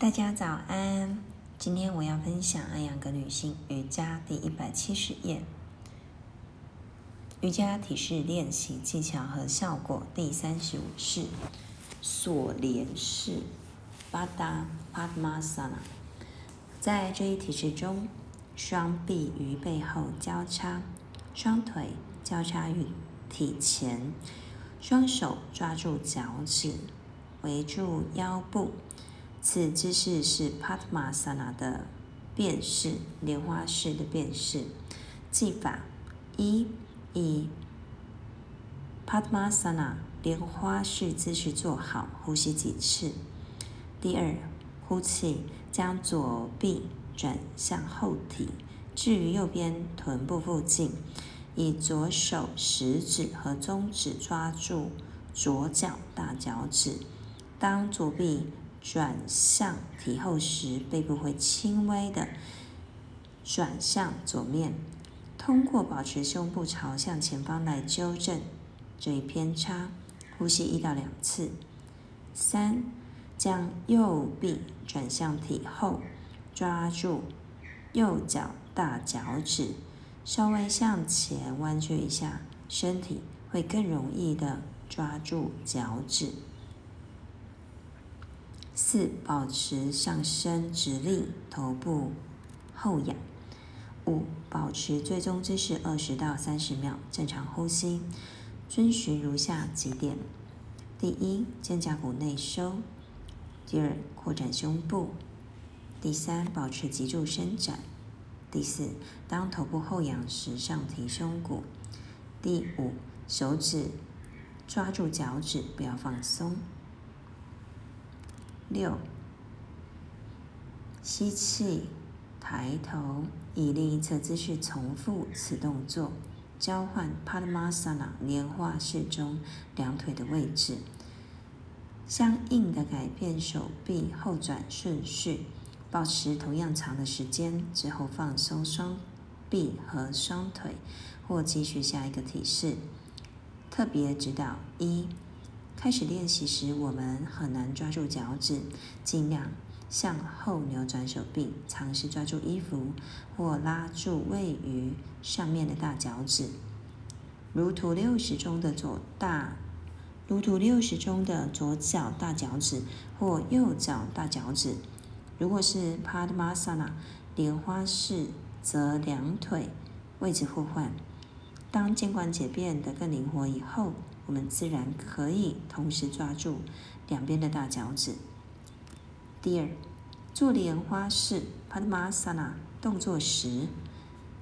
大家早安！今天我要分享《安养格女性瑜伽》第一百七十页，瑜伽体式练习技巧和效果第三十五式锁连式巴达帕玛萨拉。在这一体式中，双臂于背后交叉，双腿交叉于体前，双手抓住脚趾，围住腰部。此姿势是 Padmasana 的变式，莲花式的变式。技法一：以 Padmasana 莲花式姿势做好，呼吸几次。第二，呼气，将左臂转向后体，置于右边臀部附近，以左手食指和中指抓住左脚大脚趾。当左臂转向体后时，背部会轻微的转向左面，通过保持胸部朝向前方来纠正这一偏差。呼吸一到两次。三，将右臂转向体后，抓住右脚大脚趾，稍微向前弯曲一下，身体会更容易的抓住脚趾。四、保持上身直立，头部后仰。五、保持最终姿势二十到三十秒，正常呼吸。遵循如下几点：第一，肩胛骨内收；第二，扩展胸部；第三，保持脊柱伸展；第四，当头部后仰时，上提胸骨；第五，手指抓住脚趾，不要放松。六，吸气，抬头，以另一侧姿势重复此动作，交换 Padmasana 莲花式中两腿的位置，相应的改变手臂后转顺序，保持同样长的时间之后放松双臂和双腿，或继续下一个体式。特别指导一。开始练习时，我们很难抓住脚趾，尽量向后扭转手臂，尝试抓住衣服或拉住位于上面的大脚趾。如图六十中的左大，如图六十中的左脚大脚趾或右脚大脚趾。如果是 Padmasana 莲花式，则两腿位置互换。当肩关节变得更灵活以后，我们自然可以同时抓住两边的大脚趾。第二，做莲花式 Padmasana 动作时，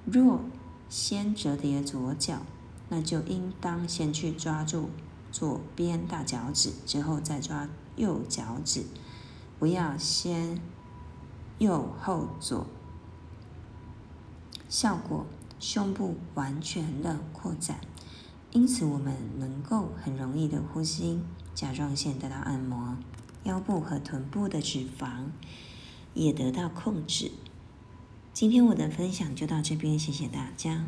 若先折叠左脚，那就应当先去抓住左边大脚趾，之后再抓右脚趾，不要先右后左。效果，胸部完全的扩展。因此，我们能够很容易的呼吸，甲状腺得到按摩，腰部和臀部的脂肪也得到控制。今天我的分享就到这边，谢谢大家。